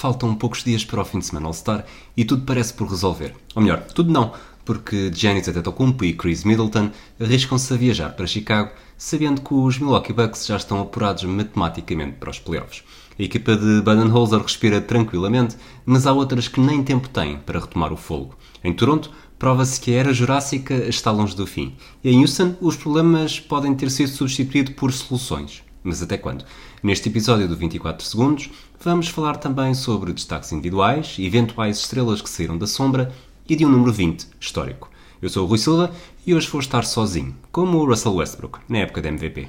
faltam poucos dias para o fim de semana All-Star e tudo parece por resolver. Ou melhor, tudo não, porque Giannis Antetokounmpo e Chris Middleton arriscam-se a viajar para Chicago, sabendo que os Milwaukee Bucks já estão apurados matematicamente para os playoffs. A equipa de Budenholzer respira tranquilamente, mas há outras que nem tempo têm para retomar o fogo. Em Toronto, prova-se que a era jurássica está longe do fim. E em Houston, os problemas podem ter sido substituídos por soluções. Mas até quando? Neste episódio do 24 Segundos, vamos falar também sobre destaques individuais, eventuais estrelas que saíram da sombra e de um número 20 histórico. Eu sou o Rui Silva e hoje vou estar sozinho, como o Russell Westbrook, na época da MVP.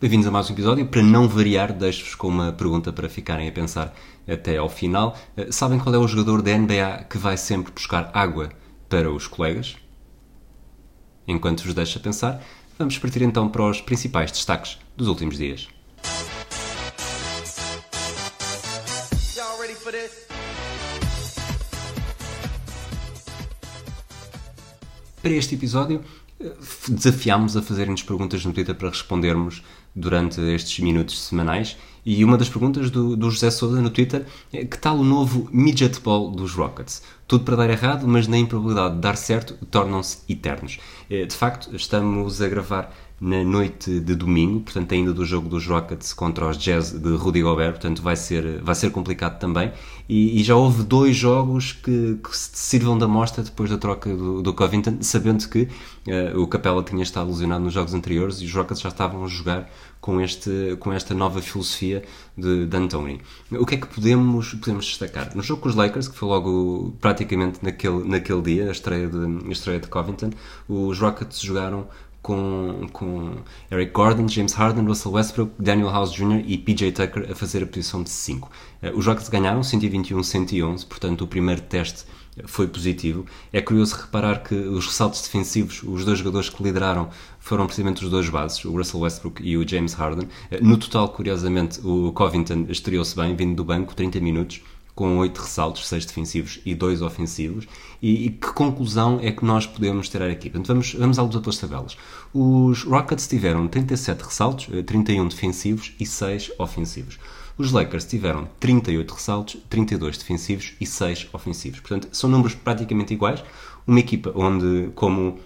Bem-vindos a mais um episódio. Para não variar, deixo-vos com uma pergunta para ficarem a pensar até ao final. Eh, Sabem qual é o jogador da NBA que vai sempre buscar água para os colegas? Enquanto vos deixo a pensar, vamos partir então para os principais destaques dos últimos dias. Para este episódio, desafiámos a fazerem-nos perguntas no Twitter para respondermos durante estes minutos semanais. E uma das perguntas do, do José Souza no Twitter é que tal o novo midget ball dos Rockets? Tudo para dar errado, mas na improbabilidade de dar certo, tornam-se eternos. Eh, De facto, estamos a gravar na noite de domingo, portanto ainda do jogo dos Rockets contra os Jazz de Rudy Gobert, portanto vai ser, vai ser complicado também. E, e já houve dois jogos que, que se sirvam da mostra depois da troca do, do Covington, sabendo que eh, o Capela tinha estado lesionado nos jogos anteriores e os Rockets já estavam a jogar com, este, com esta nova filosofia de, de Anthony. O que é que podemos, podemos destacar? No jogo com os Lakers, que foi logo praticamente naquele, naquele dia, a estreia, de, a estreia de Covington, os Rockets jogaram com, com Eric Gordon, James Harden, Russell Westbrook, Daniel House Jr. e PJ Tucker a fazer a posição de 5. Os Rockets ganharam 121-111, portanto o primeiro teste foi positivo. É curioso reparar que os ressaltos defensivos, os dois jogadores que lideraram foram precisamente os dois bases, o Russell Westbrook e o James Harden. No total, curiosamente, o Covington estreou-se bem, vindo do banco, 30 minutos, com 8 ressaltos, 6 defensivos e 2 ofensivos. E, e, que conclusão é que nós podemos tirar aqui? Portanto, vamos, vamos à luta pelas tabelas. Os Rockets tiveram 37 ressaltos, 31 defensivos e 6 ofensivos. Os Lakers tiveram 38 ressaltos, 32 defensivos e 6 ofensivos. Portanto, são números praticamente iguais. Uma equipa onde, como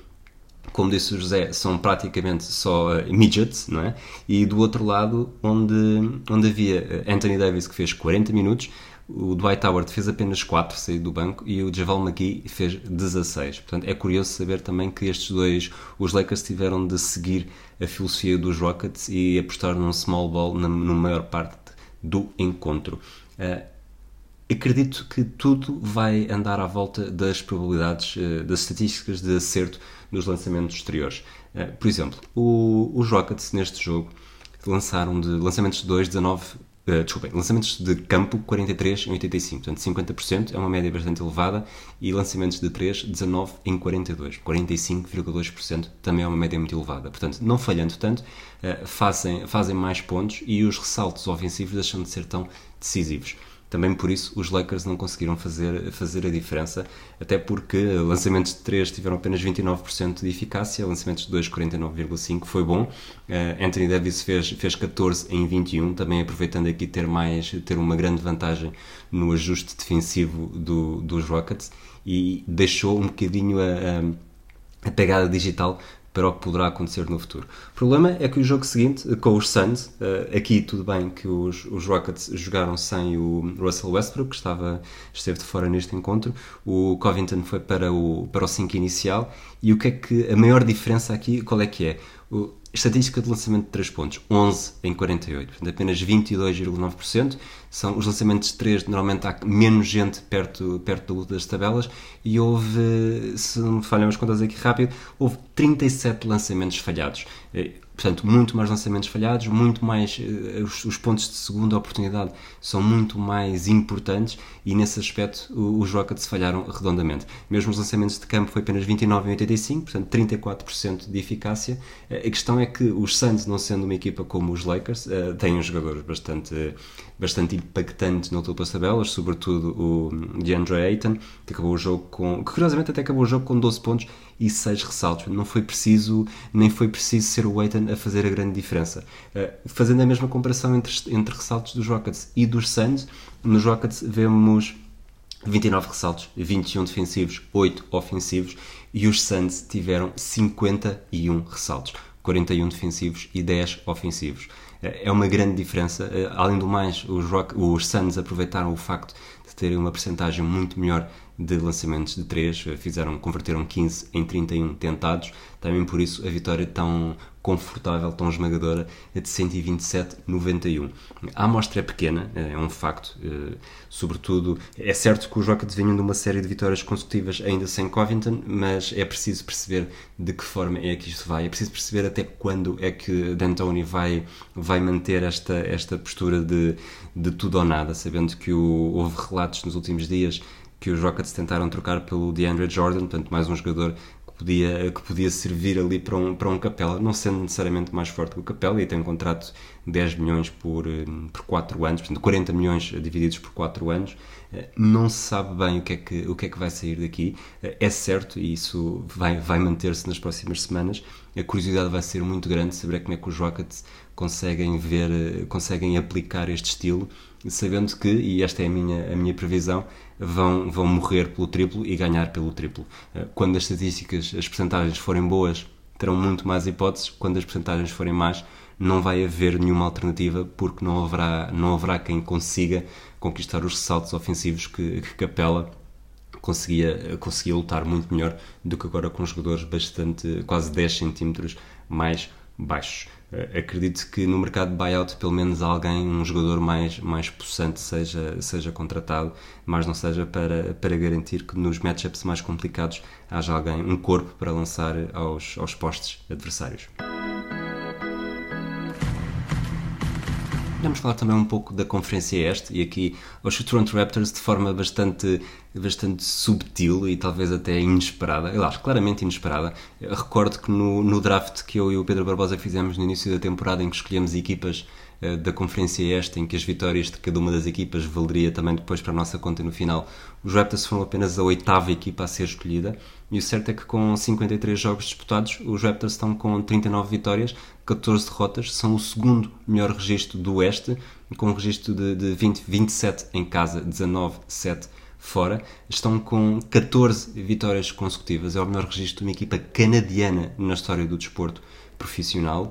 como disse o José, são praticamente só uh, midgets, não é? E do outro lado, onde, onde havia Anthony Davis que fez 40 minutos, o Dwight Howard fez apenas 4, saiu do banco, e o Javal McGee fez 16. Portanto, é curioso saber também que estes dois, os Lakers, tiveram de seguir a filosofia dos Rockets e apostar num small ball na, na maior parte do encontro. Uh, acredito que tudo vai andar à volta das probabilidades, uh, das estatísticas de acerto nos lançamentos exteriores. Uh, por exemplo, o, os Rockets neste jogo lançaram de lançamentos de 2, 19 Uh, desculpem, lançamentos de campo 43 em 85, portanto 50% é uma média bastante elevada e lançamentos de 3, 19 em 42, 45,2% também é uma média muito elevada. Portanto, não falhando tanto, uh, fazem, fazem mais pontos e os ressaltos ofensivos deixam de ser tão decisivos. Também por isso os Lakers não conseguiram fazer, fazer a diferença, até porque lançamentos de 3 tiveram apenas 29% de eficácia, lançamentos de 2, 49,5% foi bom. Uh, Anthony Davis fez, fez 14 em 21, também aproveitando aqui ter, mais, ter uma grande vantagem no ajuste defensivo do, dos Rockets e deixou um bocadinho a, a, a pegada digital para o que poderá acontecer no futuro. O problema é que o jogo seguinte, com os Suns, aqui tudo bem que os, os Rockets jogaram sem o Russell Westbrook, que estava, esteve de fora neste encontro, o Covington foi para o, para o 5 inicial, e o que é que a maior diferença aqui, qual é que é? O, estatística de lançamento de 3 pontos, 11 em 48, portanto apenas 22,9%, são os lançamentos de 3, normalmente há menos gente perto, perto das tabelas. E houve, se não me falham as contas aqui rápido, houve 37 lançamentos falhados. Portanto, muito mais lançamentos falhados, muito mais. eh, Os, os pontos de segunda oportunidade são muito mais importantes e nesse aspecto os Rockets falharam redondamente. Mesmo os lançamentos de campo foi apenas 29 em 85, portanto 34% de eficácia. Eh, A questão é que os Suns, não sendo uma equipa como os Lakers, eh, têm jogadores bastante, bastante impactantes no topo das tabelas, sobretudo o DeAndre Ayton, que acabou o jogo com. que curiosamente até acabou o jogo com 12 pontos e 6 ressaltos. Não foi preciso, nem foi preciso ser o Ayton a fazer a grande diferença. Eh, fazendo a mesma comparação entre, entre ressaltos dos Rockets e dos Suns, nos Rockets vemos 29 ressaltos, 21 defensivos, 8 ofensivos e os Suns tiveram 51 ressaltos, 41 defensivos e 10 ofensivos. É uma grande diferença. Eh, Além do mais, os, Rock, os Suns aproveitaram o facto de terem uma percentagem muito melhor de lançamentos de 3, fizeram, converteram 15 em 31 tentados, também por isso a vitória tão confortável, tão esmagadora, é de 127-91. A amostra é pequena, é um facto, eh, sobretudo, é certo que os Rockets vinham de uma série de vitórias consecutivas ainda sem Covington, mas é preciso perceber de que forma é que isto vai, é preciso perceber até quando é que D'Antoni vai, vai manter esta, esta postura de, de tudo ou nada, sabendo que o- houve relatos nos últimos dias que os Rockets tentaram trocar pelo DeAndre Jordan, portanto mais um jogador que podia, que podia servir ali para um, para um Capela, não sendo necessariamente mais forte que o Capela e tem um contrato de 10 milhões por, eh, por 4 anos, portanto 40 milhões divididos por 4 anos, Eh, não se sabe bem o que é que, o que, é que vai sair daqui, Eh, é certo e isso vai, vai manter-se nas próximas semanas, a curiosidade vai ser muito grande saber como é que os Rockets conseguem ver, conseguem aplicar este estilo, sabendo que, e esta é a minha, a minha previsão, vão, vão morrer pelo triplo e ganhar pelo triplo. Eh, Quando as estatísticas, as percentagens forem boas, terão muito mais hipóteses, quando as percentagens forem más, não vai haver nenhuma alternativa porque não haverá, não haverá quem consiga conquistar os ressaltos ofensivos que, que Capela conseguia, conseguia lutar muito melhor do que agora com jogadores bastante, quase 10 centímetros mais baixos. Eh, Acredito que no mercado de buyout pelo menos alguém, um jogador mais, mais possante seja, seja contratado, mas não seja para, para garantir que nos matchups mais complicados haja alguém, um corpo para lançar aos, aos postes adversários. Vamos falar também um pouco da Conferência Este e aqui aos Toronto Raptors de forma bastante, bastante subtil e talvez até inesperada, aliás, claramente inesperada. Eu recordo que no, no draft que eu e o Pedro Barbosa fizemos no início da temporada em que escolhemos equipas eh, da Conferência Este, em que as vitórias de cada uma das equipas valeria também depois para a nossa conta no final, os Raptors foram apenas a oitava equipa a ser escolhida e o certo é que com 53 jogos disputados, os Raptors estão com 39 vitórias, 14 derrotas, são o segundo melhor registro do Oeste, com um registro de, de 20, 27 em casa, 19, 7 fora. Estão com 14 vitórias consecutivas, é o melhor registro de uma equipa canadiana na história do desporto profissional.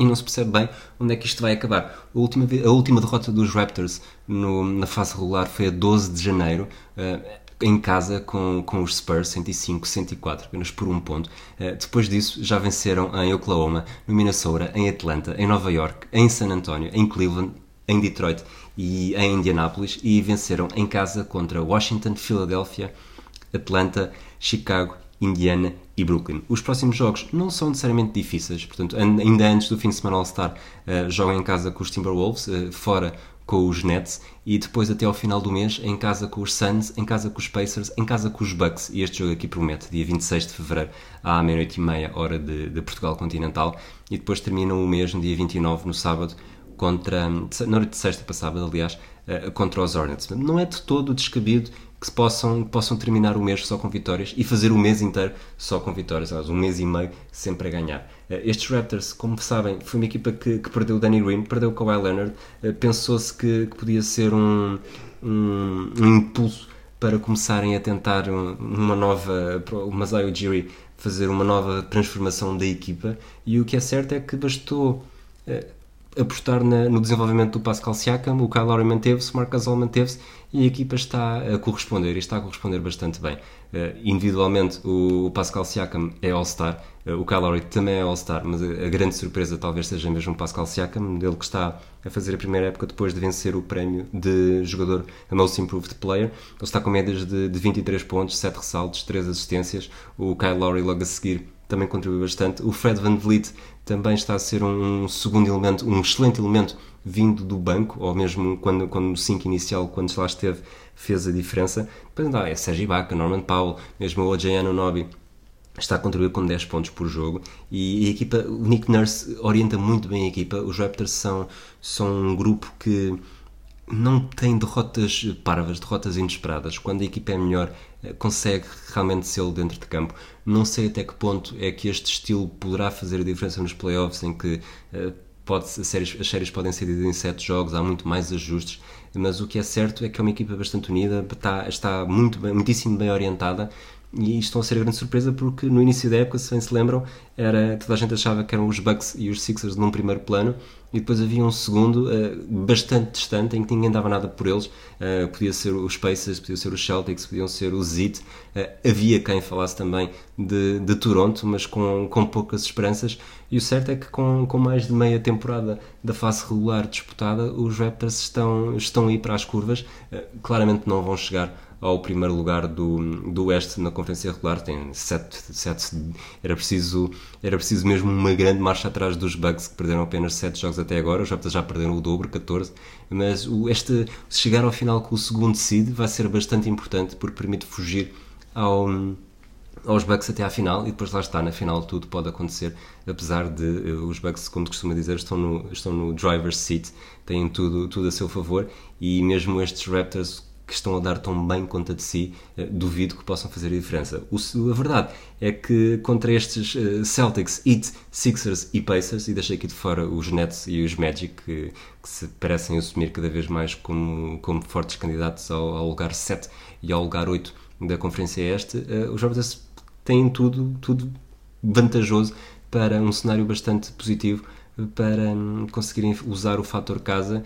E não se percebe bem onde é que isto vai acabar. A última, a última derrota dos Raptors no- na fase regular foi a 12 de janeiro, eh, em casa com, com os Spurs, 105-104, apenas por um ponto. Eh, depois disso, já venceram em Oklahoma, no Minnesota, em Atlanta, em Nova York, em San Antonio, em Cleveland, em Detroit e em Indianapolis e venceram em casa contra Washington, Philadelphia, Atlanta, Chicago, Indiana e Brooklyn. Os próximos jogos não são necessariamente difíceis, portanto, an- ainda antes do fim de semana All-Star, eh, jogam em casa com os Timberwolves, eh, fora com os Nets e depois até ao final do mês em casa com os Suns, em casa com os Pacers, em casa com os Bucks e este jogo aqui promete, dia 26 de Fevereiro à meia-noite e meia, hora de, de Portugal continental e depois terminam o mês no dia 29, no sábado, contra, na noite de sexta para sábado, aliás, eh, contra os Hornets. Não é de todo descabido que se possam, possam terminar o mês só com vitórias e fazer o mês inteiro só com vitórias, um mês e meio sempre a ganhar. Eh, Estes Raptors, como sabem, foi uma equipa que, que perdeu o Danny Green, perdeu o Kawhi Leonard, eh, pensou-se que, que podia ser um, um, um impulso para começarem a tentar um- uma nova, o Masai Ujiri fazer uma nova transformação da equipa e o que é certo é que bastou eh, apostar na- no desenvolvimento do Pascal Siakam, o Kyle Lowry manteve-se, o Marc Gasol manteve-se e a equipa está a corresponder e está a corresponder bastante bem. Eh, individualmente, o, o Pascal Siakam é All-Star, eh, o Kyle Lowry também é All-Star, mas a, a grande surpresa talvez seja mesmo o Pascal Siakam, ele que está a fazer a primeira época depois de vencer o prémio de jogador Most Improved Player. Ele está com médias de, de 23 pontos, 7 ressaltos, 3 assistências. O Kyle Lowry logo a seguir também contribui bastante. O Fred Van Vliet também está a ser um, segundo elemento, um excelente elemento vindo do banco, ou mesmo quando, quando no 5 inicial, quando lá esteve, fez a diferença. Depois não, é Sérgio Ibaka, Norman Powell, mesmo o OJ Anunoby está a contribuir com 10 pontos por jogo e a equipa, o Nick Nurse orienta muito bem a equipa. Os Raptors são, são um grupo que não tem derrotas parvas, derrotas inesperadas. Quando a equipa é melhor, eh, consegue realmente ser dentro de campo. Não sei até que ponto é que este estilo poderá fazer a diferença nos playoffs, em que eh, pode, as, séries, as séries podem ser divididas em 7 jogos, há muito mais ajustes, mas o que é certo é que é uma equipa bastante unida, está, está muito bem, muitíssimo bem orientada e estão a ser grande surpresa porque no início da época, se bem se lembram, era, toda a gente achava que eram os Bucks e os Sixers num primeiro plano e depois havia um segundo uh, bastante distante em que ninguém dava nada por eles. Uh, podia ser os Pacers, podia ser os Celtics, podiam ser os Heat. Uh, havia quem falasse também de, de Toronto, mas com, com poucas esperanças. E o certo é que com, com mais de meia temporada da fase regular disputada, os Raptors estão, estão aí para as curvas. claramente não vão chegar ao primeiro lugar do, do Oeste na conferência regular, tem 7, 7 era, preciso, era preciso mesmo uma grande marcha atrás dos Bucks que perderam apenas 7 jogos até agora, os Raptors já perderam o dobro, 14, mas o, este, chegar ao final com o segundo seed vai ser bastante importante porque permite fugir ao aos Bucks até à final. E depois lá está, na final tudo pode acontecer, apesar de uh, os Bucks, como costuma dizer, estão no, estão no driver's seat, têm tudo, tudo a seu favor. E mesmo estes Raptors que estão a dar tão bem conta de si, uh, duvido que possam fazer a diferença. O, a verdade é que contra estes uh, Celtics, Heat, Sixers e Pacers, e deixei aqui de fora os Nets e os Magic, que, que se parecem assumir cada vez mais como, como fortes candidatos ao, ao lugar 7 e ao lugar 8 da Conferência Este, uh, os Raptors têm tudo, tudo vantajoso para um cenário bastante positivo para hum, conseguirem usar o fator casa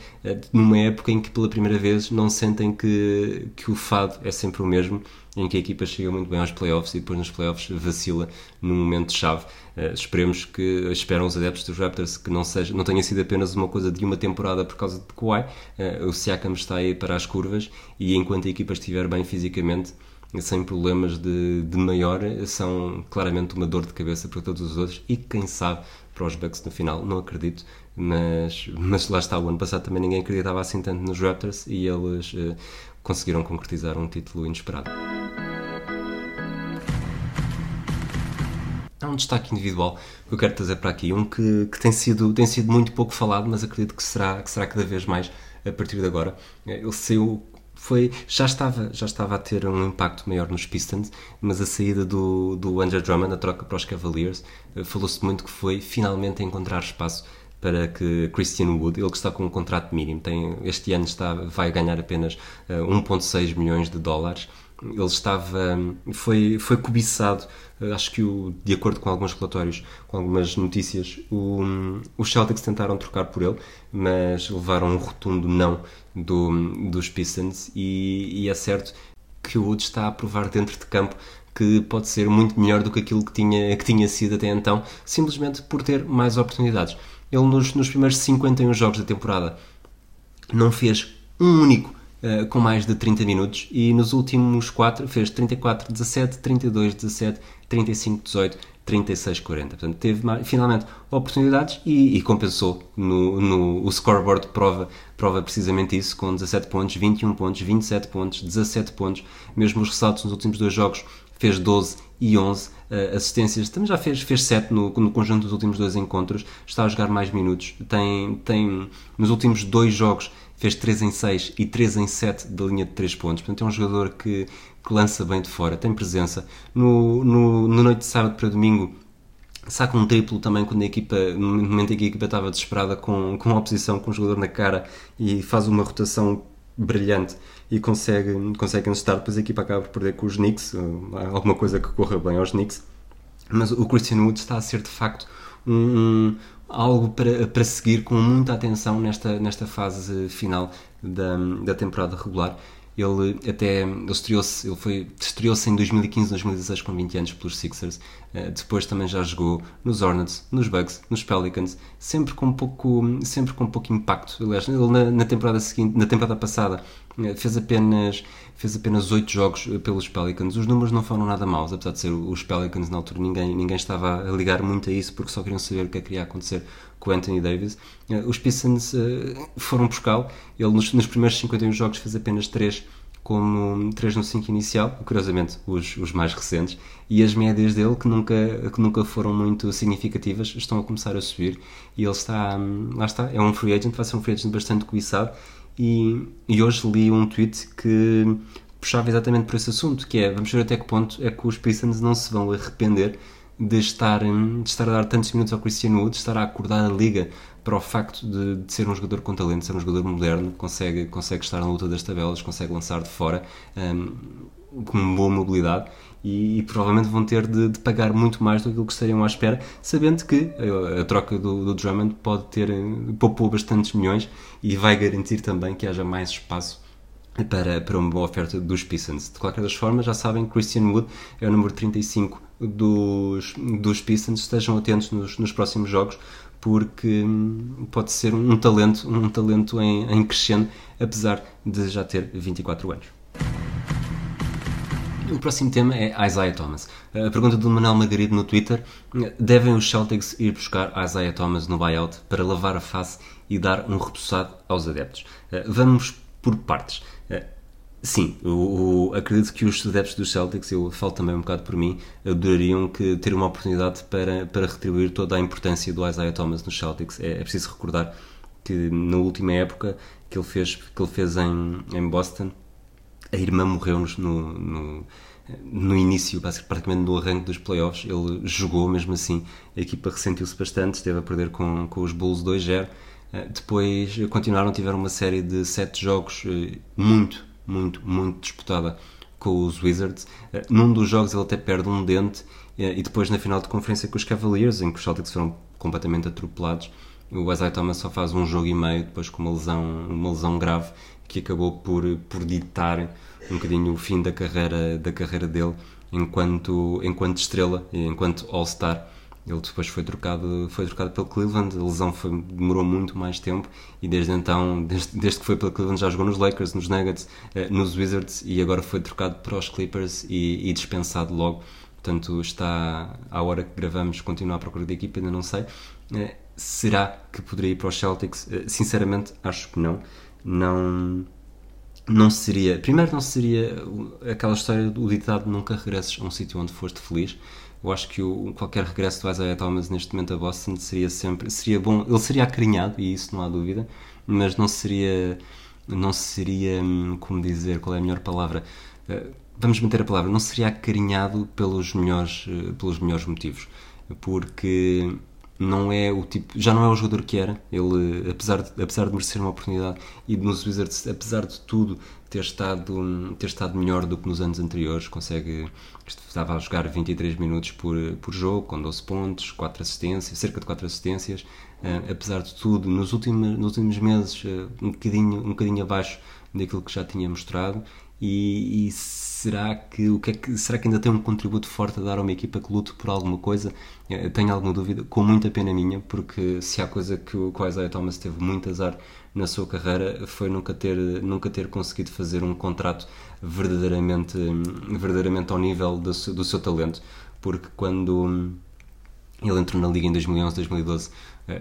numa época em que pela primeira vez não sentem que, que o fado é sempre o mesmo, em que a equipa chega muito bem aos playoffs e depois nos playoffs vacila num momento chave. Uh, esperemos que esperam os adeptos dos Raptors que não, seja, não tenha sido apenas uma coisa de uma temporada por causa de Kawhi. Uh, o Siakam está aí para as curvas e enquanto a equipa estiver bem fisicamente sem problemas de, de maior, são claramente uma dor de cabeça para todos os outros e quem sabe para os Bucks no final, não acredito, mas, mas lá está, o ano passado também ninguém acreditava assim tanto nos Raptors e eles uh, conseguiram concretizar um título inesperado. Há um destaque individual que eu quero trazer para aqui, um que, que tem, sido, tem sido muito pouco falado, mas acredito que será, que será cada vez mais a partir de agora. Ele saiu foi, já, estava, já estava a ter um impacto maior nos Pistons, mas a saída do, do Andrew Drummond, a troca para os Cavaliers, falou-se muito que foi finalmente encontrar espaço para que Christian Wood, ele que está com um contrato mínimo, tem, este ano está, vai ganhar apenas uh, 1,6 milhões de dólares, ele estava foi foi cobiçado acho que o, de acordo com alguns relatórios com algumas notícias o, os Celtics tentaram trocar por ele mas levaram um rotundo não do, dos Pistons e, e é certo que o Wood está a provar dentro de campo que pode ser muito melhor do que aquilo que tinha, que tinha sido até então, simplesmente por ter mais oportunidades. Ele nos, nos primeiros 51 jogos da temporada não fez um único uh, com mais de 30 minutos e nos últimos 4 fez 34, 17, 32, 17, 35, 18, 36, 40. Portanto, teve finalmente oportunidades e, e compensou. No, no, o scoreboard prova, prova precisamente isso, com 17 pontos, 21 pontos, 27 pontos, 17 pontos. Mesmo os ressaltos nos últimos dois jogos fez 12 e 11 uh, assistências. Também já fez, fez 7 no, no conjunto dos últimos dois encontros. Está a jogar mais minutos. Tem, tem nos últimos dois jogos fez 3 em 6 e 3 em 7 da linha de 3 pontos. Portanto, é um jogador que, que lança bem de fora, tem presença. No, no, no noite de sábado para domingo, saca um triplo também quando a equipa, no momento em que a equipa estava desesperada com, com a oposição, com o jogador na cara e faz uma rotação brilhante e consegue, consegue encestar, depois a equipa acaba por perder com os Knicks, alguma coisa que corra bem aos Knicks. mas o Christian Wood está a ser de facto um- algo para, para seguir com muita atenção nesta, nesta fase final da, da temporada regular. Ele até estreou-se, ele foi, estreou-se em 2015, 2016 com 20 anos pelos Sixers. Eh, depois também já jogou nos Hornets, nos Bucks, nos Pelicans, sempre com pouco, sempre com pouco impacto. Aliás, ele na, na temporada seguinte, na temporada passada, eh, fez apenas fez apenas 8 jogos eh, pelos Pelicans. Os números não foram nada maus, apesar de ser os Pelicans na altura ninguém ninguém estava a ligar muito a isso porque só queriam saber o que é que iria acontecer com Anthony Davis. Eh, Os Pistons eh, foram buscá-lo. Ele nos, nos primeiros 51 jogos fez apenas 3 como 3 no 5 inicial, curiosamente os, os mais recentes, e as médias dele, que nunca, que nunca foram muito significativas, estão a começar a subir, e ele está, hum, lá está, é um free agent, vai ser um free agent bastante cobiçado, e, e hoje li um tweet que puxava exatamente por esse assunto, que é, vamos ver até que ponto é que os Pistons não se vão arrepender de estar, de estar a dar tantos minutos ao Christian Wood, de estar a acordar a liga para o facto de, de ser um jogador com talento, ser um jogador moderno, consegue, consegue estar na luta das tabelas, consegue lançar de fora hum, com boa mobilidade e, e provavelmente vão ter de, de pagar muito mais do que estariam à espera, sabendo que a, a troca do, do Drummond pode ter eh, poupou bastantes milhões e vai garantir também que haja mais espaço para, para uma boa oferta dos Pistons. De qualquer das formas, já sabem, Christian Wood é o número 35 dos, dos Pistons. Estejam atentos nos, nos próximos jogos, porque hum, pode ser um talento, um talento em, em crescendo, apesar de já ter 24 anos. O próximo tema é Isaiah Thomas. A pergunta do Manuel Margarido no Twitter: devem os Celtics ir buscar Isaiah Thomas no buyout para lavar a face e dar um repousado aos adeptos? Eh, Vamos por partes. Eh, Sim, o, o- acredito que os adeptos dos Celtics, eu falo também um bocado por mim, adorariam que ter uma oportunidade para, para retribuir toda a importância do Isaiah Thomas nos Celtics. É, é preciso recordar que na última época que ele fez, que ele fez em, em Boston, a irmã morreu-nos no, no, no início, praticamente no arranque dos playoffs. Ele jogou mesmo assim, a equipa ressentiu-se bastante, esteve a perder com, com os Bulls 2-0. Eh, Depois continuaram, tiveram uma série de sete jogos eh, muito, muito, muito disputada com os Wizards. Eh, Num dos jogos ele até perde um dente e depois na final de conferência com os Cavaliers, em que os Celtics foram completamente atropelados, o Isaiah Thomas só faz um jogo e meio depois com uma lesão, uma lesão grave que acabou por, por ditar um bocadinho o fim da carreira, da carreira dele enquanto, enquanto estrela, enquanto All-Star. Ele depois foi trocado, foi trocado pelo Cleveland, a lesão foi, demorou muito mais tempo e desde então, desde, desde que foi pelo Cleveland já jogou nos Lakers, nos Nuggets, eh, nos Wizards e agora foi trocado para os Clippers e, e dispensado logo. Portanto, está à hora que gravamos, continua à procura de equipa, ainda não sei. Eh, será que poderia ir para os Celtics? Eh, sinceramente, acho que não. Não não seria. Primeiro, não seria aquela história do ditado nunca regresses a um sítio onde foste feliz. Eu acho que o, qualquer regresso do Isaiah Thomas neste momento a Boston seria sempre. Seria bom. Ele seria acarinhado, e isso não há dúvida, mas não seria. Não seria. hum, Como dizer? Qual é a melhor palavra? Eh, Vamos manter a palavra. Não seria acarinhado pelos melhores, eh, pelos melhores motivos. Porque não é o tipo, já não é o jogador que era. Ele, apesar de, apesar de merecer uma oportunidade e nos Wizards, apesar de tudo, ter estado, ter estado melhor do que nos anos anteriores, consegue estava a jogar 23 minutos por, por jogo, com 12 pontos, 4 assistências, cerca de 4 assistências. Eh, apesar de tudo, nos últimos, nos últimos meses, eh, um bocadinho, um bocadinho abaixo daquilo que já tinha mostrado. E, e será que o que é que será que ainda tem um contributo forte a dar a uma equipa que lute por alguma coisa? Tenho alguma dúvida, com muita pena minha, porque se há coisa que o, Isaiah Thomas teve muito azar na sua carreira foi nunca ter nunca ter conseguido fazer um contrato verdadeiramente verdadeiramente ao nível do, seu- do seu talento, porque quando ele entrou na liga em 2011, 2012, eh,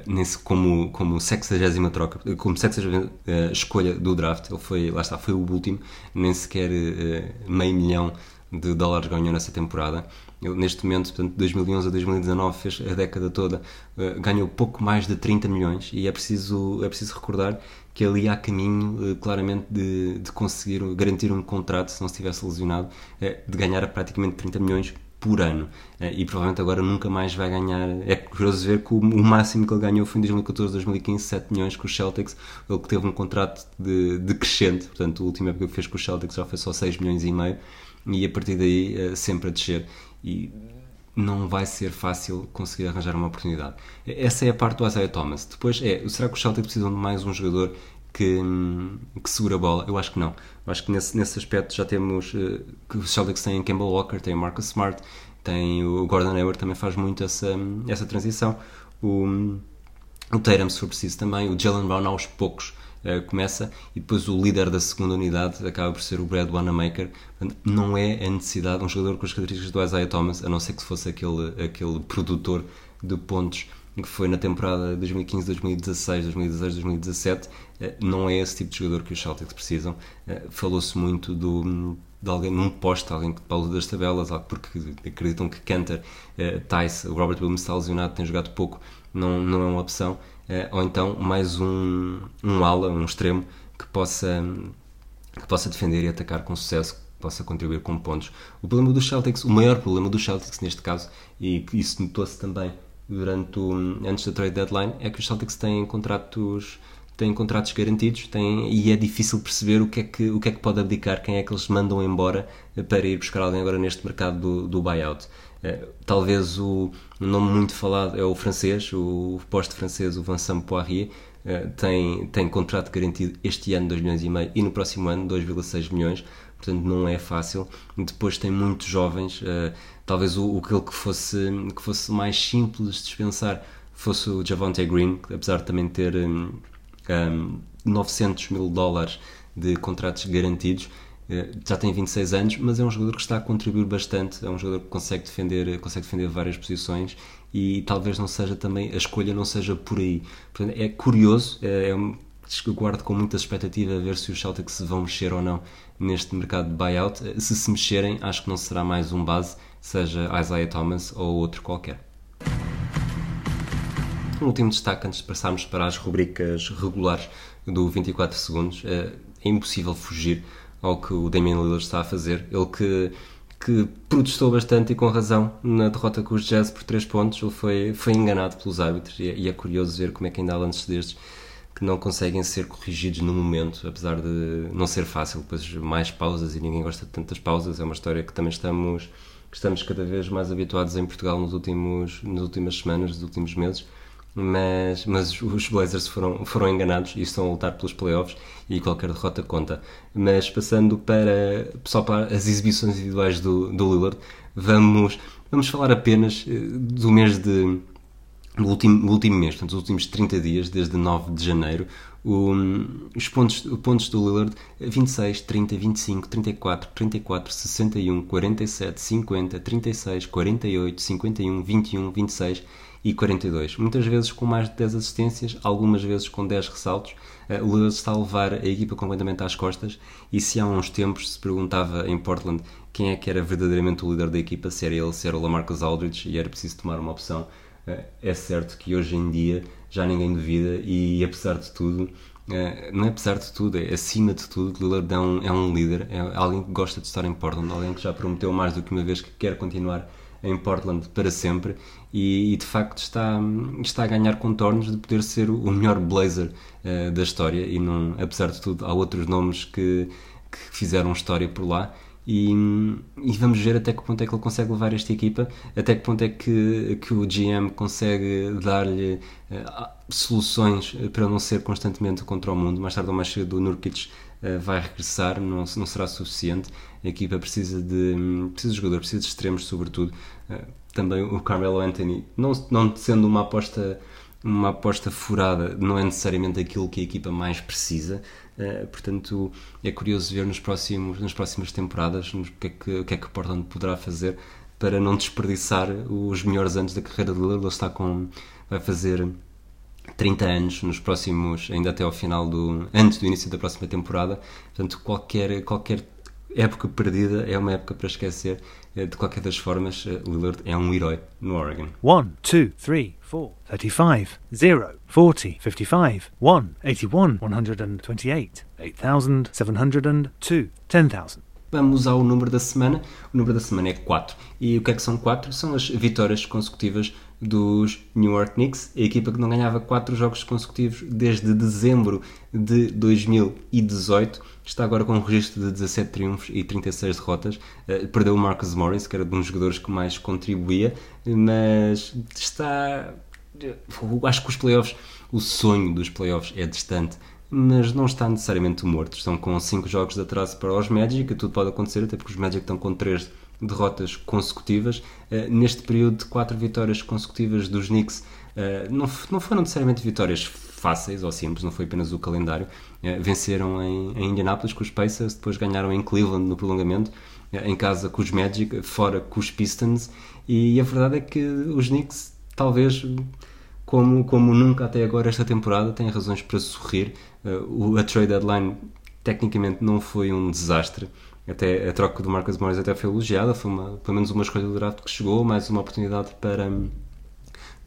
nesse, como, como 60 troca, como 60 eh, escolha do draft. Ele foi, lá está, foi o último, nem sequer eh, meio milhão de dólares ganhou nessa temporada. Ele, neste momento, portanto, de 2011 a 2019, fez a década toda, eh, ganhou pouco mais de 30 milhões e é preciso, é preciso recordar que ele ia a caminho, eh, claramente, de, de conseguir garantir um contrato, se não se tivesse lesionado, eh, de ganhar praticamente 30 milhões por ano Eh, e provavelmente agora nunca mais vai ganhar. É curioso ver que o, o máximo que ele ganhou foi em 2014, 2015, 7 milhões com os Celtics. Ele que teve um contrato de, de crescente, portanto, a última época que fez com os Celtics já foi só 6 milhões e meio, e a partir daí eh, sempre a descer. E não vai ser fácil conseguir arranjar uma oportunidade. Essa é a parte do Isaiah Thomas. Depois é, será que os Celtics precisam de mais um jogador que, que segura a bola? Eu acho que não. Eu acho que nesse, nesse aspecto já temos eh, que os Celtics têm Campbell Walker, têm Marcus Smart, tem o Gordon Hayward também faz muito essa, essa transição. O, o Tatum, se for preciso, também. O Jalen Brown, aos poucos, eh, começa. E depois o líder da segunda unidade acaba por ser o Brad Wanamaker. Não é a necessidade de um jogador com as características do Isaiah Thomas, a não ser que fosse aquele, aquele produtor de pontos que foi na temporada 2015, 2016, 2016, 2017. eh, Não é esse tipo de jogador que os Celtics precisam. Eh, Falou-se muito do, de alguém num poste, alguém que Paulo das tabelas, porque acreditam que Cantor, eh, Tice, o Robert Williams está lesionado, tem jogado pouco, não, não é uma opção. Eh, ou então mais um, um ala, um extremo que possa, que possa defender e atacar com sucesso, possa contribuir com pontos. O problema dos Celtics, o maior problema dos Celtics neste caso, e isso notou-se também durante o, antes da trade deadline, é que os Celtics têm contratos têm contratos garantidos têm, e é difícil perceber o que, é que, o que é que pode abdicar, quem é que eles mandam embora eh, para ir buscar alguém agora neste mercado do, do buyout. Eh, Talvez o, nome muito falado é o francês, o poste francês, o Vincent Poirier, eh, tem, tem contrato garantido este ano 2 milhões e meio e no próximo ano 2,6 milhões, portanto não é fácil. Depois tem muitos jovens, eh, talvez o, aquele que fosse, que fosse mais simples de dispensar fosse o Javante Green, que apesar de também ter hum, hum, 900 mil dólares de contratos garantidos, eh, já tem 26 anos, mas é um jogador que está a contribuir bastante, é um jogador que consegue defender, consegue defender várias posições e talvez não seja também, a escolha não seja por aí. Portanto, é curioso, é, é um- guardo com muita expectativa a ver se os Celtics se vão mexer ou não neste mercado de buyout. Eh, Se se mexerem, acho que não será mais um base, seja Isaiah Thomas ou outro qualquer. Um último destaque antes de passarmos para as rubricas regulares do 24 segundos. É é impossível fugir ao que o Damian Lillard está a fazer. Ele que, que protestou bastante e com razão na derrota com os Jazz por 3 pontos. Ele foi, foi enganado pelos árbitros e é, e é curioso ver como é que ainda há lances destes que não conseguem ser corrigidos no momento, apesar de não ser fácil. Depois mais pausas e ninguém gosta de tantas pausas. É uma história que também estamos, que estamos cada vez mais habituados em Portugal nos últimos, nas últimas semanas, nos últimos meses. Mas, mas os Blazers foram, foram enganados e estão a lutar pelos playoffs e qualquer derrota conta. Mas passando para, só para as exibições individuais do, do Lillard, vamos, vamos falar apenas eh, do mês de, no último, no último mês, portanto, os últimos 30 dias, desde 9 de janeiro, o- os pontos, os pontos do Lillard 26, 30, 25, 34, 34, 61, 47, 50, 36, 48, 51, 21, 26 e 42. Muitas vezes com mais de 10 assistências, algumas vezes com 10 ressaltos. Eh, O Lillard está a levar a equipa completamente às costas e se há uns tempos se perguntava em Portland quem é que era verdadeiramente o líder da equipa, se era ele, se era o Lamarcus Aldridge e era preciso tomar uma opção. Eh, É certo que hoje em dia já ninguém duvida e apesar de tudo, eh, não é apesar de tudo, é acima de tudo, Lillard é um, é um líder, é alguém que gosta de estar em Portland, alguém que já prometeu mais do que uma vez que quer continuar em Portland para sempre e, e, de facto está, está a ganhar contornos de poder ser o melhor Blazer eh, da história e não, apesar de tudo há outros nomes que, que fizeram história por lá e, e vamos ver até que ponto é que ele consegue levar esta equipa, até que ponto é que, que o GM consegue dar-lhe eh, soluções para não ser constantemente contra o mundo. Mais tarde ou mais cedo o Nurkic eh, vai regressar, não, não será suficiente. A equipa precisa de, precisa de jogador, precisa de extremos, sobretudo. Eh, também o Carmelo Anthony, não, não sendo uma aposta uma aposta furada não é necessariamente aquilo que a equipa mais precisa. Uh, portanto, é curioso ver nos próximos, nas próximas temporadas o que, é que, o que é que Portland poderá fazer para não desperdiçar os melhores anos da carreira de Lillard. Ele está com, vai fazer 30 anos nos próximos, ainda até ao final do, antes do início da próxima temporada. Portanto, qualquer, qualquer época perdida é uma época para esquecer. Uh, De qualquer das formas, uh, Lillard é um herói no Oregon. 1, 2, 3, 4, 35, 0, 40, 55, 1, 81, 128, 8,702, 10,000. Vamos ao número da semana. O número da semana é 4. E o que é que são 4? São as vitórias consecutivas dos New York Knicks, a equipa que não ganhava 4 jogos consecutivos desde dezembro de 2018. Está agora com um registro de 17 triunfos e 36 derrotas. Eh, Perdeu o Marcus Morris, que era um dos jogadores que mais contribuía, mas está. Acho que os playoffs, o sonho dos playoffs é distante mas não está necessariamente morto. Estão com 5 jogos de atraso para os Magic, e tudo pode acontecer, até porque os Magic estão com 3 derrotas consecutivas. Eh, neste período de 4 vitórias consecutivas dos Knicks, eh, não, não foram necessariamente vitórias fáceis ou simples, não foi apenas o calendário. Eh, venceram em, em Indianapolis com os Pacers, depois ganharam em Cleveland no prolongamento, em casa com os Magic, fora com os Pistons, e a verdade é que os Knicks talvez como, como nunca até agora esta temporada, tem razões para sorrir. Uh, o- a trade deadline tecnicamente não foi um desastre. Até a troca do Marcus Morris até foi elogiada, foi uma, pelo menos uma escolha do draft que chegou, mais uma oportunidade para,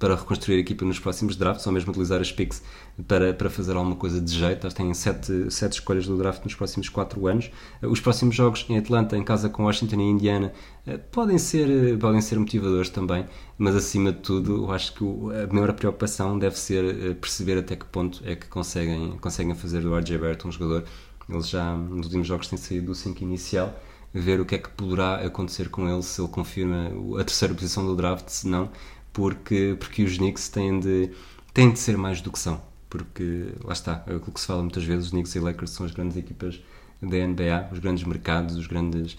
para reconstruir a equipa nos próximos drafts, ou mesmo utilizar as picks para, para fazer alguma coisa de jeito. Eles têm sete, sete escolhas do draft nos próximos quatro anos. Eh, Os próximos jogos em Atlanta, em casa com Washington e Indiana, eh, podem ser, eh, podem ser motivadores também, mas acima de tudo, eu acho que a maior preocupação deve ser perceber até que ponto é que conseguem, conseguem fazer do RJ Barrett um jogador. Eles já nos últimos jogos têm saído do 5 inicial ver o que é que poderá acontecer com ele se ele confirma a terceira posição do draft, se não, porque, porque os Knicks têm de, têm de ser mais do que são. Porque, lá está, é aquilo que se fala muitas vezes, os Knicks e Lakers são as grandes equipas da NBA, os grandes mercados, os grandes,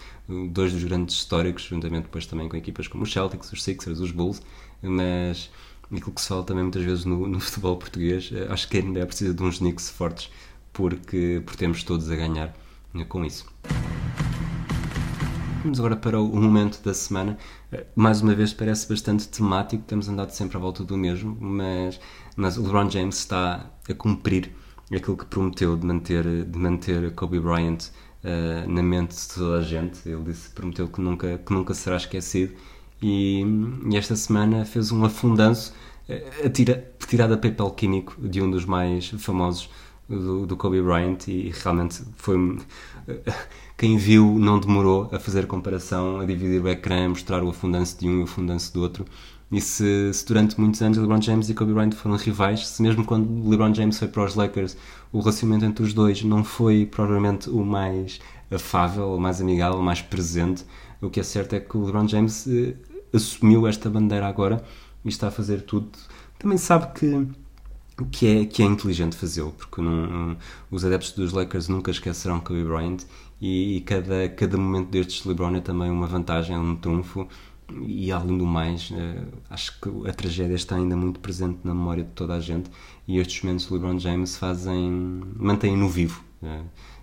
dois dos grandes históricos, juntamente depois também com equipas como os Celtics, os Sixers, os Bulls, mas aquilo que se fala também muitas vezes no, no futebol português, eh, acho que a NBA precisa de uns Knicks fortes, porque, porque temos todos a ganhar eh, com isso. Vamos agora para o momento da semana. Mais uma vez parece bastante temático, temos andado sempre à volta do mesmo, mas, mas o LeBron James está a cumprir aquilo que prometeu de manter, de manter Kobe Bryant eh, na mente de toda a gente. Ele disse, prometeu que nunca, que nunca será esquecido e, e esta semana fez um afundanço eh, a tira, tirado a papel químico de um dos mais famosos do, do Kobe Bryant e realmente foi quem viu não demorou a fazer comparação, a dividir o ecrã, mostrar o afundanço de um e o afundanço do outro. E se, se durante muitos anos LeBron James e Kobe Bryant foram rivais, se mesmo quando LeBron James foi para os Lakers, o relacionamento entre os dois não foi provavelmente o mais afável, o mais amigável, o mais presente, o que é certo é que o LeBron James eh, assumiu esta bandeira agora e está a fazer tudo. Também sabe que que é, que é inteligente fazê-lo, porque não, os adeptos dos Lakers nunca esquecerão Kobe Bryant e, e cada, cada momento destes de LeBron é também uma vantagem, é um trunfo e além do mais, eh, acho que a tragédia está ainda muito presente na memória de toda a gente e estes momentos de LeBron James fazem, mantêm-no vivo. eh,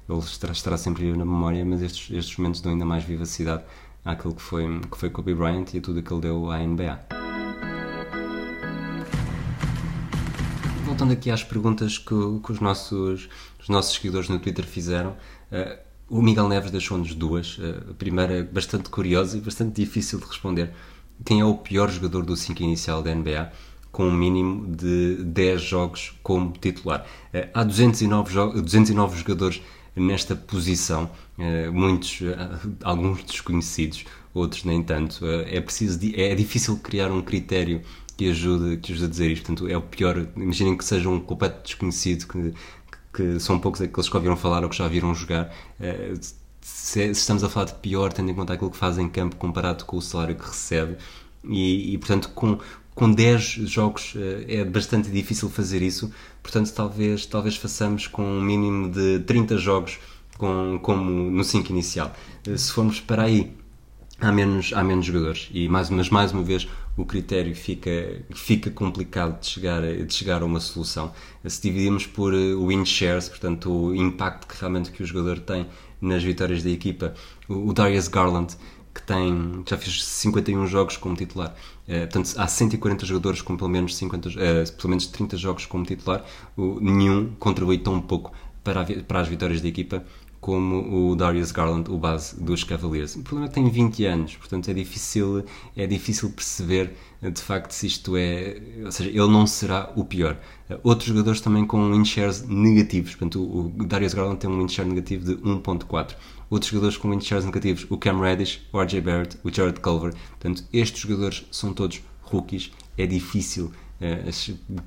ele estará, estará sempre vivo na memória, mas estes, estes momentos dão ainda mais vivacidade àquilo que foi, que foi Kobe Bryant e a tudo que ele deu à NBA. Voltando aqui às perguntas que, que os, nossos, os nossos seguidores no Twitter fizeram, eh, o Miguel Neves deixou-nos duas. Eh, a primeira bastante curiosa e bastante difícil de responder. Quem é o pior jogador do 5 inicial da NBA com um mínimo de 10 jogos como titular? Eh, há 209, jo 209 jogadores nesta posição, muitos, alguns desconhecidos, outros nem tanto. É preciso, é difícil criar um critério que ajude, que ajude a dizer isto. Portanto, é o pior. Imaginem que seja um completo desconhecido, que, que são poucos aqueles que ouviram falar ou que já viram jogar. Eh, se, estamos a falar de pior, tendo em conta aquilo que faz em campo comparado com o salário que recebe, e, e, portanto, com, com 10 jogos eh, é bastante difícil fazer isso. Portanto, talvez, talvez façamos com um mínimo de 30 jogos com, como no 5 inicial. Eh, Se formos para aí, há menos, há menos jogadores e mais, mas mais uma vez o critério fica, fica complicado de chegar, a- de chegar a uma solução. Se dividimos por eh, win shares, portanto o impacto que realmente que o jogador tem nas vitórias da equipa, o, o Darius Garland que tem, já fez 51 jogos como titular, Eh, portanto há 140 jogadores com pelo menos, 50, eh, pelo menos 30 jogos como titular, o, nenhum contribui tão pouco para, a para as vitórias da equipa como o Darius Garland, o base dos Cavaliers. O problema é que tem 20 anos, portanto é difícil, é difícil perceber de facto se isto é. Ou seja, ele não será o pior. Outros jogadores também com win shares negativos, portanto o Darius Garland tem um win negativo de 1.4. Outros jogadores com win shares negativos, o Cam Reddish, o RJ Barrett, o Jared Culver. Portanto, estes jogadores são todos rookies. É difícil eh,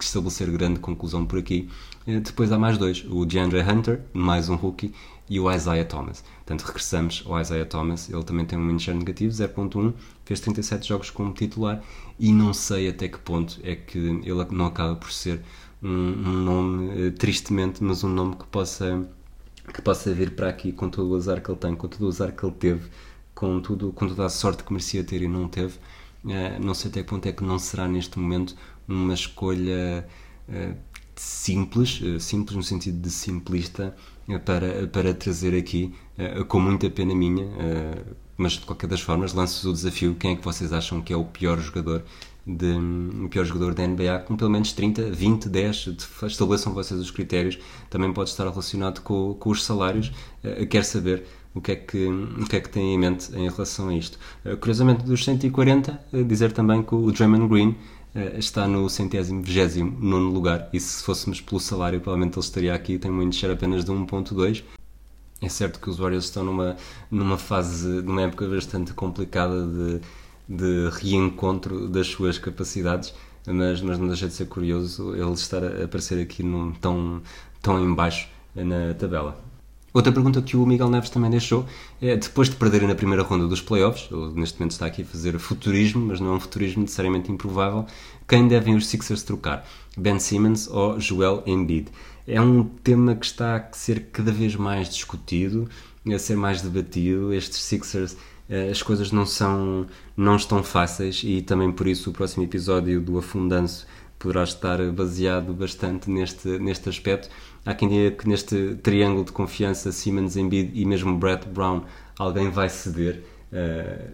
estabelecer grande conclusão por aqui. Eh, depois há mais dois, o DeAndre Hunter, mais um rookie, e o Isaiah Thomas. Portanto, regressamos ao Isaiah Thomas, ele também tem um share negativo, 0.1, fez 37 jogos como titular e não sei até que ponto é que ele não acaba por ser um, um nome, eh, tristemente, mas um nome que possa, que possa vir para aqui com todo o azar que ele tem, com todo o azar que ele teve, com, tudo, com toda a sorte que merecia ter e não teve. Uh, não sei até que ponto é que não será neste momento uma escolha uh, simples, uh, simples no sentido de simplista, para, para trazer aqui, com muita pena minha, mas de qualquer das formas, lanço o desafio: quem é que vocês acham que é o pior jogador? De, o pior jogador da NBA, com pelo menos 30, 20, 10, estabeleçam vocês os critérios, também pode estar relacionado com, com os salários. Quer saber o que, é que, o que é que tem em mente em relação a isto. Curiosamente, dos 140, dizer também que o Draymond Green está no centésimo, vigésimo, nono lugar. E se fôssemos pelo salário, provavelmente ele estaria aqui. Tem um share apenas de 1.2. É certo que os Warriors estão numa, numa fase, numa época bastante complicada de, de reencontro das suas capacidades, mas, mas não deixa de ser curioso ele estar a aparecer aqui num, tão, tão em baixo na tabela. Outra pergunta que o Miguel Neves também deixou é: depois de perderem na primeira ronda dos playoffs, neste momento está aqui a fazer futurismo, mas não é um futurismo necessariamente improvável, quem devem os Sixers trocar? Ben Simmons ou Joel Embiid? É um tema que está a ser cada vez mais discutido, a ser mais debatido. Estes Sixers, eh, as coisas não são, não estão fáceis e também por isso o próximo episódio do Afundanço poderá estar baseado bastante neste, neste aspecto. Há quem diga que neste triângulo de confiança, Simmons, Embiid e mesmo Brett Brown, alguém vai ceder uh,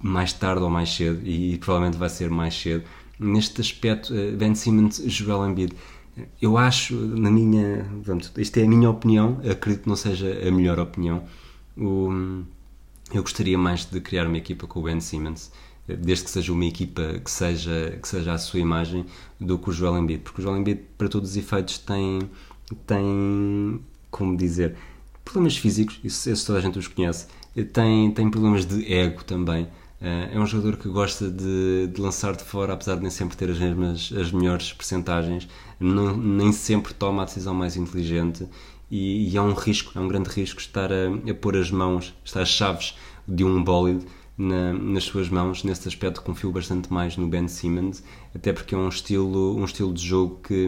mais tarde ou mais cedo, e, provavelmente vai ser mais cedo. Neste aspecto, uh, Ben Simmons, Joel Embiid, eu acho, na minha. Pronto, isto é a minha opinião, acredito que não seja a melhor opinião. O, eu gostaria mais de criar uma equipa com o Ben Simmons desde que seja uma equipa que seja, que seja a sua imagem, do que o Joel Embiid, porque o Joel Embiid, para todos os efeitos, tem, tem como dizer, problemas físicos, isso, isso toda a gente os conhece, tem, tem problemas de ego também, é um jogador que gosta de, de, lançar de fora, apesar de nem sempre ter as mesmas, as melhores percentagens, não, nem sempre toma a decisão mais inteligente e, e, é um risco, é um grande risco estar a, a pôr as mãos, estar as chaves de um bólido na, nas suas mãos. Nesse aspecto confio bastante mais no Ben Simmons, até porque é um estilo, um estilo de jogo que,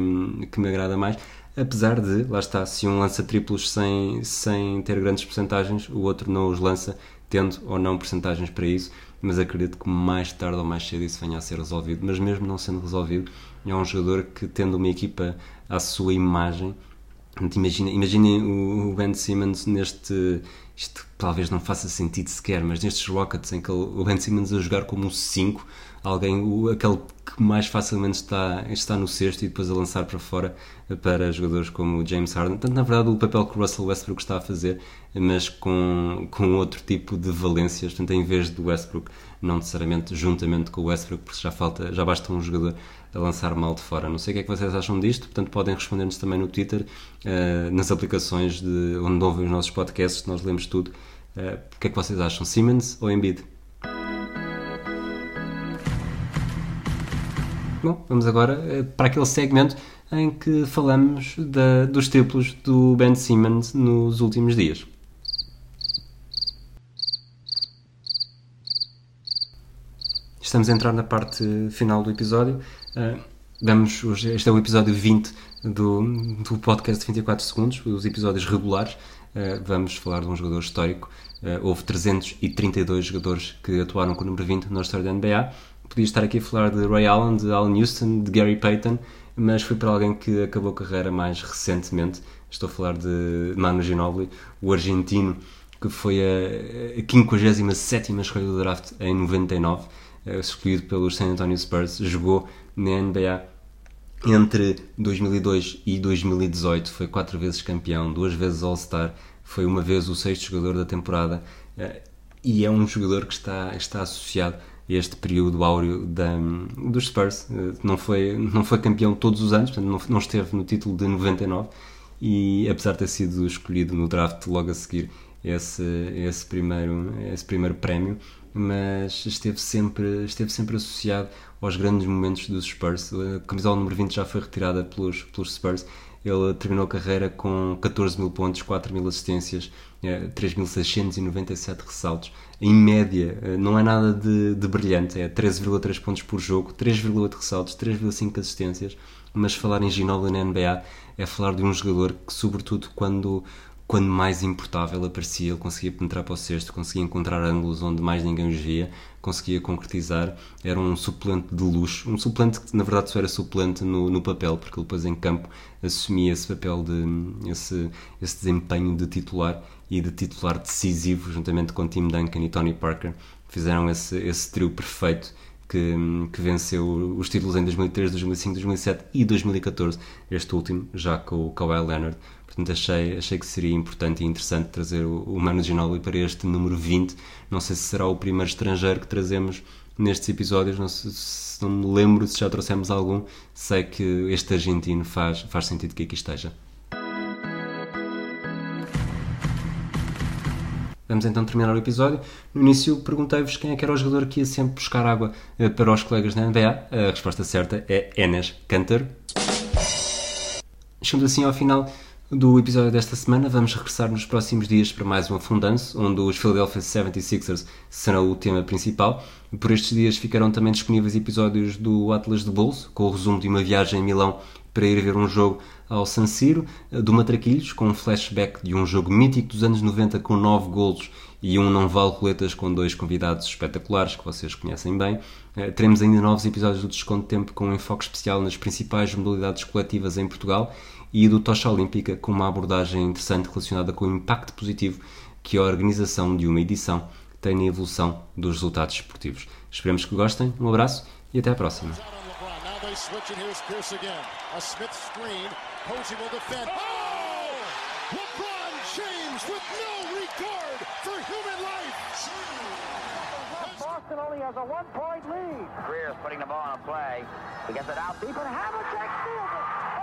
que me agrada mais. Apesar de, lá está, se um lança triplos sem, sem ter grandes percentagens, o outro não os lança, tendo ou não percentagens para isso, mas acredito que mais tarde ou mais cedo isso venha a ser resolvido. Mas mesmo não sendo resolvido, é um jogador que, tendo uma equipa à sua imagem, Imaginem imagine o Ben Simmons neste. Isto talvez não faça sentido sequer, mas nestes Rockets em que o Ben Simmons a jogar como um 5, alguém, o, aquele que mais facilmente está, está no cesto e depois a lançar para fora para jogadores como James Harden. Portanto, na verdade, o papel que o Russell Westbrook está a fazer, mas com, com outro tipo de valências. Portanto, em vez do Westbrook, não necessariamente juntamente com o Westbrook, porque já, falta, já basta um jogador a lançar mal de fora. Não sei o que é que vocês acham disto, portanto, podem responder-nos também no Twitter, uh, nas aplicações de onde ouvem os nossos podcasts, nós lemos tudo. Uh, o que é que vocês acham, Simmons ou Embiid? Bom, vamos agora eh, para aquele segmento em que falamos da, dos triplos do Ben Simmons nos últimos dias. Estamos a entrar na parte final do episódio. Uh, vamos, hoje, este é o episódio 20 do, do podcast de 24 segundos, os episódios regulares. Uh, vamos falar de um jogador histórico. Uh, houve 332 jogadores que atuaram com o número 20 na história da NBA podia estar aqui a falar de Ray Allen, de Allen Houston, de Gary Payton, mas fui para alguém que acabou a carreira mais recentemente. Estou a falar de Manu Ginobili, o argentino que foi a 57 escolha do draft em 99, eh, escolhido pelos San Antonio Spurs, jogou na NBA entre 2002 e 2018, foi quatro vezes campeão, duas vezes All-Star, foi uma vez o sexto jogador da temporada. Eh, e é um jogador que está, está associado a este período áureo da, dos Spurs. Eh, Não foi, não foi campeão todos os anos, portanto, não, não esteve no título de 99 e apesar de ter sido escolhido no draft logo a seguir esse, esse, primeiro, esse primeiro prémio, mas esteve sempre, esteve sempre associado aos grandes momentos dos Spurs. A camisola número 20 já foi retirada pelos, pelos Spurs. Ele terminou a carreira com 14 mil pontos, 4 mil assistências, eh, 3.697 ressaltos. Em média, eh, não é nada de, de brilhante, é 13,3 pontos por jogo, 3,8 ressaltos, 3,5 assistências. Mas falar em Ginobili na NBA é falar de um jogador que, sobretudo, quando, quando mais importável aparecia, ele conseguia penetrar para o cesto, conseguia encontrar ângulos onde mais ninguém os via, conseguia concretizar. Era um suplente de luxo, um suplente que na verdade só era suplente no, no papel, porque ele depois em campo assumia esse papel de esse, esse desempenho de titular e de titular decisivo, juntamente com Tim Duncan e Tony Parker, fizeram esse, esse trio perfeito que, que venceu os títulos em 2003, 2005, 2007 e 2014, este último já com o Kawhi Leonard. Portanto, achei, achei que seria importante e interessante trazer o, o Manu Ginobili para este número 20. Não sei se será o primeiro estrangeiro que trazemos nestes episódios, não, sei, se, não me lembro se já trouxemos algum. Sei que este argentino faz, faz sentido que aqui esteja. Vamos então terminar o episódio. No início perguntei-vos quem é que era o jogador que ia sempre buscar água eh, para os colegas na NBA. A resposta certa é Enes Kanter. Chegamos assim ao final do episódio desta semana. Vamos regressar nos próximos dias para mais um afundanço, onde os Philadelphia 76ers serão o tema principal. Por estes dias ficarão também disponíveis episódios do Atlas de Bolso, com o resumo de uma viagem em Milão para ir ver um jogo ao San Siro, do Matraquilhos, com um flashback de um jogo mítico dos anos 90 com 9 golos e um não vale roletas com dois convidados espetaculares que vocês conhecem bem. Eh, Teremos ainda novos episódios do Desconto Tempo com um enfoque especial nas principais modalidades coletivas em Portugal e do Tocha Olímpica com uma abordagem interessante relacionada com o impacto positivo que a organização de uma edição tem na evolução dos resultados esportivos. Esperemos que gostem, um abraço e até à próxima. Boston only has a one-point lead. Greer's putting the ball on a play. He gets it out deep, and steals it.